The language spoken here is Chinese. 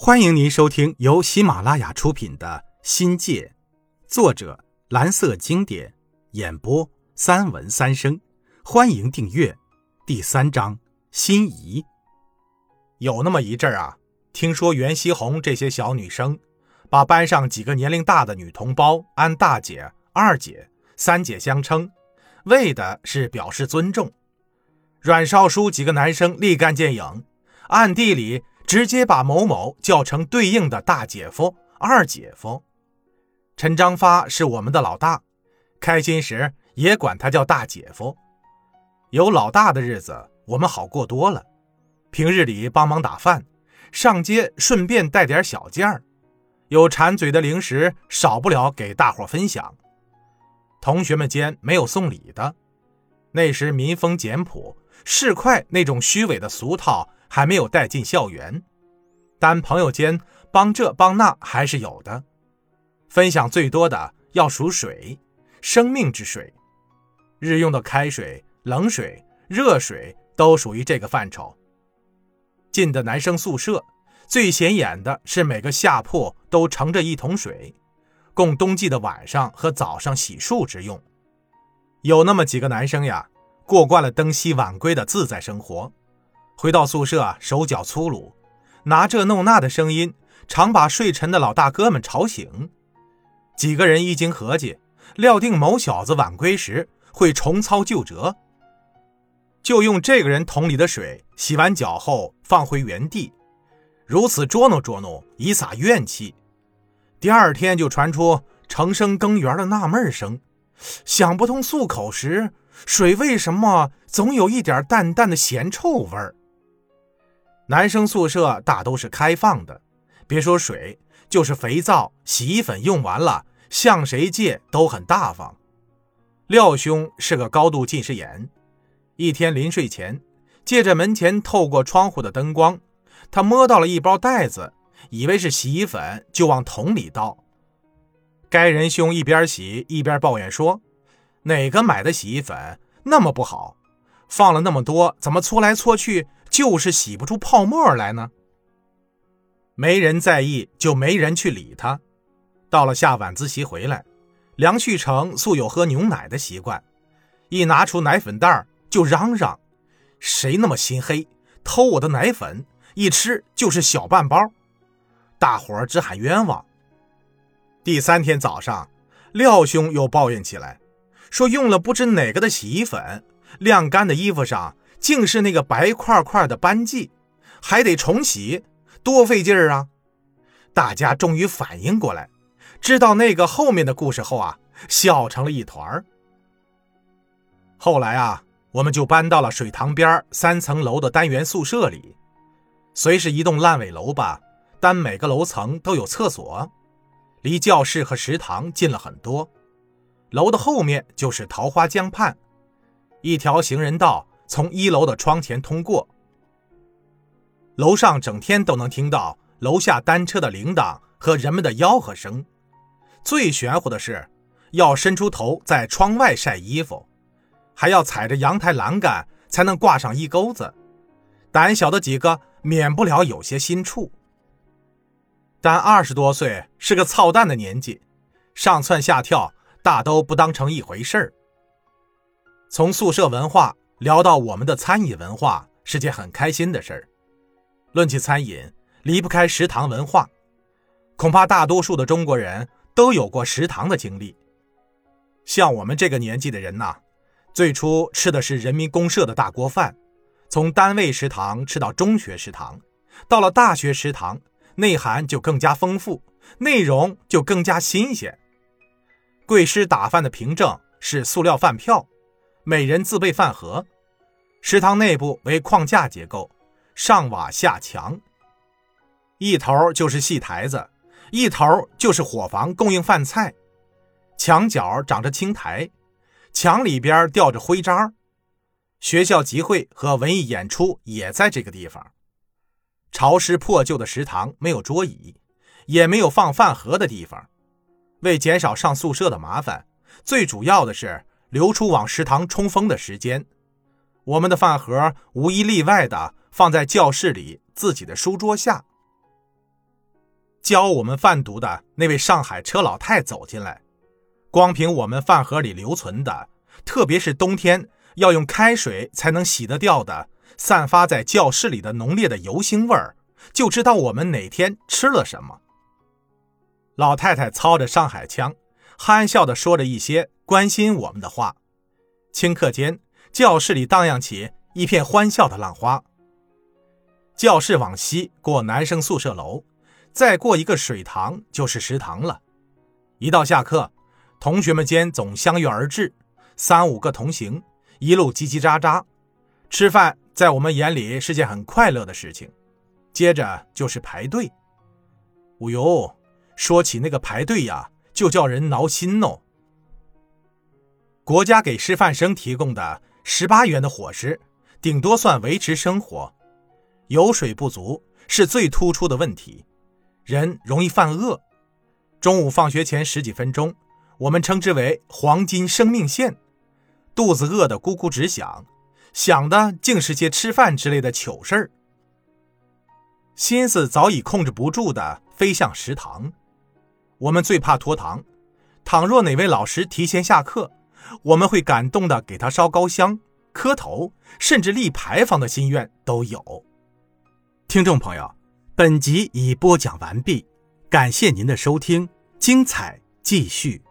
欢迎您收听由喜马拉雅出品的《新界》，作者蓝色经典，演播三文三生。欢迎订阅。第三章，心仪。有那么一阵儿啊，听说袁希红这些小女生，把班上几个年龄大的女同胞按大姐、二姐、三姐相称，为的是表示尊重。阮少书几个男生立竿见影，暗地里。直接把某某叫成对应的大姐夫、二姐夫。陈章发是我们的老大，开心时也管他叫大姐夫。有老大的日子，我们好过多了。平日里帮忙打饭，上街顺便带点小件儿，有馋嘴的零食，少不了给大伙分享。同学们间没有送礼的，那时民风简朴，市侩那种虚伪的俗套。还没有带进校园，但朋友间帮这帮那还是有的。分享最多的要数水，生命之水，日用的开水、冷水、热水都属于这个范畴。进的男生宿舍最显眼的是每个下铺都盛着一桶水，供冬季的晚上和早上洗漱之用。有那么几个男生呀，过惯了登西晚归的自在生活。回到宿舍，手脚粗鲁，拿这弄那的声音，常把睡沉的老大哥们吵醒。几个人一经合计，料定某小子晚归时会重操旧辙，就用这个人桶里的水洗完脚后放回原地，如此捉弄捉弄，以撒怨气。第二天就传出成生更园的纳闷声，想不通漱口时水为什么总有一点淡淡的咸臭味儿。男生宿舍大都是开放的，别说水，就是肥皂、洗衣粉用完了，向谁借都很大方。廖兄是个高度近视眼，一天临睡前，借着门前透过窗户的灯光，他摸到了一包袋子，以为是洗衣粉，就往桶里倒。该仁兄一边洗一边抱怨说：“哪个买的洗衣粉那么不好，放了那么多，怎么搓来搓去？”就是洗不出泡沫来呢。没人在意，就没人去理他。到了下晚自习回来，梁旭成素有喝牛奶的习惯，一拿出奶粉袋就嚷嚷：“谁那么心黑，偷我的奶粉？一吃就是小半包。”大伙儿只喊冤枉。第三天早上，廖兄又抱怨起来，说用了不知哪个的洗衣粉，晾干的衣服上。竟是那个白块块的斑迹，还得重洗，多费劲儿啊！大家终于反应过来，知道那个后面的故事后啊，笑成了一团儿。后来啊，我们就搬到了水塘边三层楼的单元宿舍里，虽是一栋烂尾楼吧，但每个楼层都有厕所，离教室和食堂近了很多。楼的后面就是桃花江畔，一条行人道。从一楼的窗前通过，楼上整天都能听到楼下单车的铃铛和人们的吆喝声。最玄乎的是，要伸出头在窗外晒衣服，还要踩着阳台栏杆才能挂上衣钩子。胆小的几个免不了有些心怵。但二十多岁是个操蛋的年纪，上蹿下跳大都不当成一回事儿。从宿舍文化。聊到我们的餐饮文化是件很开心的事儿。论起餐饮，离不开食堂文化。恐怕大多数的中国人都有过食堂的经历。像我们这个年纪的人呐，最初吃的是人民公社的大锅饭，从单位食堂吃到中学食堂，到了大学食堂，内涵就更加丰富，内容就更加新鲜。贵师打饭的凭证是塑料饭票。每人自备饭盒，食堂内部为框架结构，上瓦下墙，一头就是戏台子，一头就是伙房供应饭菜，墙角长着青苔，墙里边吊着徽章，学校集会和文艺演出也在这个地方。潮湿破旧的食堂没有桌椅，也没有放饭盒的地方，为减少上宿舍的麻烦，最主要的是。留出往食堂冲锋的时间，我们的饭盒无一例外的放在教室里自己的书桌下。教我们贩毒的那位上海车老太走进来，光凭我们饭盒里留存的，特别是冬天要用开水才能洗得掉的，散发在教室里的浓烈的油腥味儿，就知道我们哪天吃了什么。老太太操着上海腔，憨笑地说着一些关心我们的话。顷刻间，教室里荡漾起一片欢笑的浪花。教室往西过男生宿舍楼，再过一个水塘就是食堂了。一到下课，同学们间总相约而至，三五个同行，一路叽叽喳喳。吃饭在我们眼里是件很快乐的事情。接着就是排队。哦呦，说起那个排队呀，就叫人挠心哦。国家给师范生提供的十八元的伙食，顶多算维持生活。油水不足是最突出的问题，人容易犯饿。中午放学前十几分钟，我们称之为黄金生命线，肚子饿得咕咕直响，想的竟是些吃饭之类的糗事儿，心思早已控制不住的飞向食堂。我们最怕拖堂，倘若哪位老师提前下课，我们会感动的给他烧高香、磕头，甚至立牌坊的心愿都有。听众朋友，本集已播讲完毕，感谢您的收听，精彩继续。